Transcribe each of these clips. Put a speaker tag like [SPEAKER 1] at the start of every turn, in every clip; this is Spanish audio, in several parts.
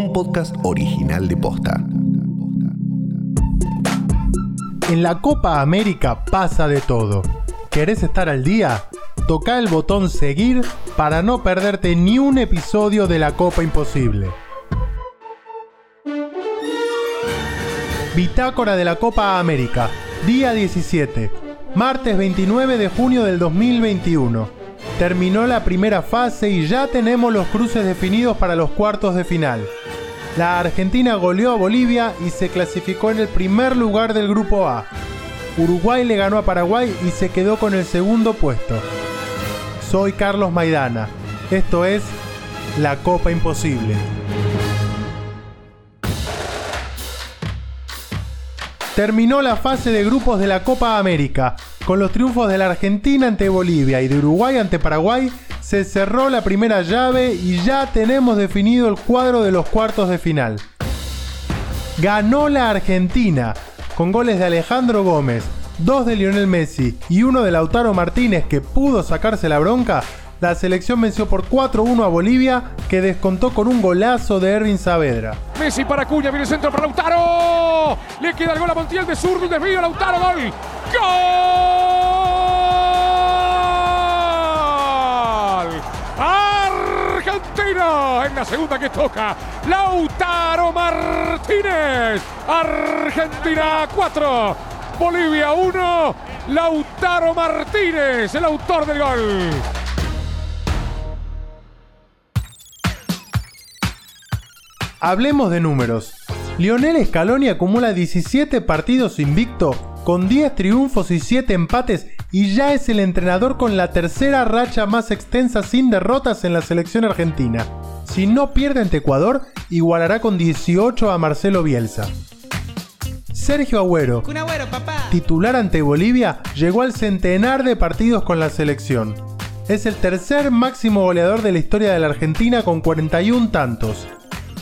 [SPEAKER 1] un podcast original de Posta.
[SPEAKER 2] En la Copa América pasa de todo. ¿Querés estar al día? Toca el botón seguir para no perderte ni un episodio de la Copa Imposible. Bitácora de la Copa América, día 17, martes 29 de junio del 2021. Terminó la primera fase y ya tenemos los cruces definidos para los cuartos de final. La Argentina goleó a Bolivia y se clasificó en el primer lugar del grupo A. Uruguay le ganó a Paraguay y se quedó con el segundo puesto. Soy Carlos Maidana. Esto es La Copa Imposible. Terminó la fase de grupos de la Copa América. Con los triunfos de la Argentina ante Bolivia y de Uruguay ante Paraguay, se cerró la primera llave y ya tenemos definido el cuadro de los cuartos de final. Ganó la Argentina, con goles de Alejandro Gómez, dos de Lionel Messi y uno de Lautaro Martínez que pudo sacarse la bronca, la selección venció por 4-1 a Bolivia, que descontó con un golazo de Erwin Saavedra.
[SPEAKER 3] Messi para Cuña, viene centro para Lautaro. Le queda el gol a Montiel de zurdo, desvío, Lautaro, gol. ¡Gol! Argentina en la segunda que toca. Lautaro Martínez. Argentina 4. Bolivia 1. Lautaro Martínez, el autor del gol.
[SPEAKER 2] Hablemos de números. Lionel Scaloni acumula 17 partidos invicto, con 10 triunfos y 7 empates y ya es el entrenador con la tercera racha más extensa sin derrotas en la selección argentina. Si no pierde ante Ecuador, igualará con 18 a Marcelo Bielsa. Sergio Agüero, titular ante Bolivia, llegó al centenar de partidos con la selección. Es el tercer máximo goleador de la historia de la Argentina con 41 tantos.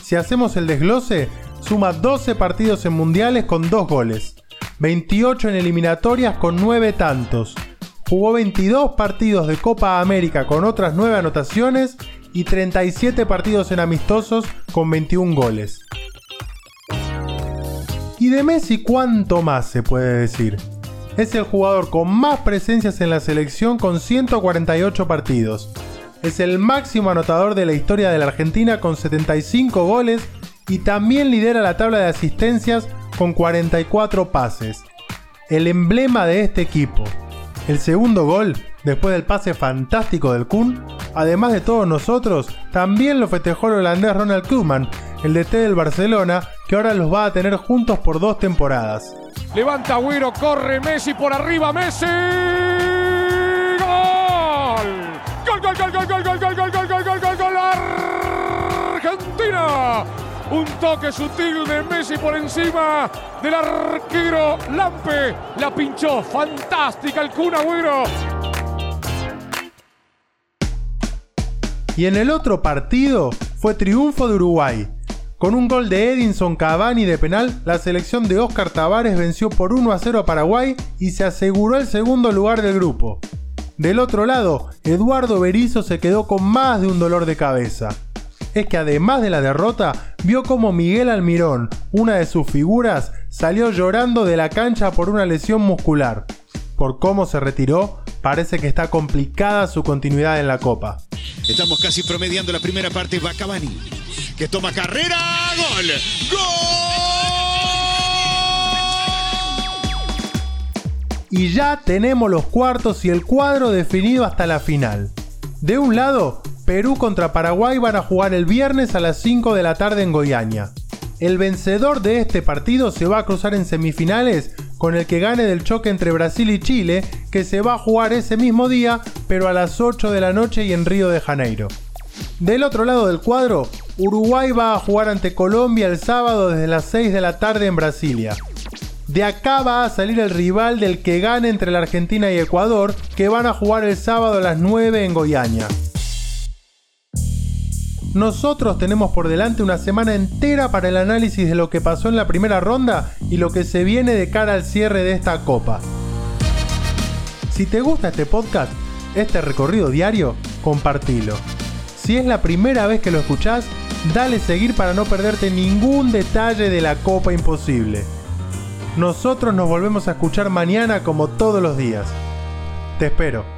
[SPEAKER 2] Si hacemos el desglose, suma 12 partidos en mundiales con 2 goles, 28 en eliminatorias con 9 tantos, jugó 22 partidos de Copa América con otras 9 anotaciones y 37 partidos en amistosos con 21 goles. ¿Y de Messi cuánto más se puede decir? Es el jugador con más presencias en la selección con 148 partidos, es el máximo anotador de la historia de la Argentina con 75 goles y también lidera la tabla de asistencias con 44 pases. El emblema de este equipo. El segundo gol, después del pase fantástico del Kun, además de todos nosotros, también lo festejó el holandés Ronald Koeman, el DT del Barcelona, que ahora los va a tener juntos por dos temporadas.
[SPEAKER 3] Levanta Agüero, corre Messi por arriba, Messi. Gol, gol, gol, gol, gol, gol, gol, gol, gol, gol, gol, gol, Un toque sutil de Messi por encima del arquero Lampe. La pinchó, fantástica el Kun Agüero.
[SPEAKER 2] Y en el otro partido fue triunfo de Uruguay. Con un gol de Edinson Cavani de penal, la selección de Oscar Tavares venció por 1 a 0 a Paraguay y se aseguró el segundo lugar del grupo. Del otro lado, Eduardo Berizzo se quedó con más de un dolor de cabeza. Es que además de la derrota, vio como Miguel Almirón, una de sus figuras, salió llorando de la cancha por una lesión muscular. Por cómo se retiró, parece que está complicada su continuidad en la Copa.
[SPEAKER 4] Estamos casi promediando la primera parte. Va Cavani, que toma carrera. ¡Gol! ¡Gol!
[SPEAKER 2] y ya tenemos los cuartos y el cuadro definido hasta la final. De un lado, Perú contra Paraguay van a jugar el viernes a las 5 de la tarde en Goiânia. El vencedor de este partido se va a cruzar en semifinales con el que gane del choque entre Brasil y Chile, que se va a jugar ese mismo día, pero a las 8 de la noche y en Río de Janeiro. Del otro lado del cuadro, Uruguay va a jugar ante Colombia el sábado desde las 6 de la tarde en Brasilia. De acá va a salir el rival del que gane entre la Argentina y Ecuador, que van a jugar el sábado a las 9 en Goiânia. Nosotros tenemos por delante una semana entera para el análisis de lo que pasó en la primera ronda y lo que se viene de cara al cierre de esta copa. Si te gusta este podcast, este recorrido diario, compartilo. Si es la primera vez que lo escuchás, Dale seguir para no perderte ningún detalle de la Copa Imposible. Nosotros nos volvemos a escuchar mañana como todos los días. Te espero.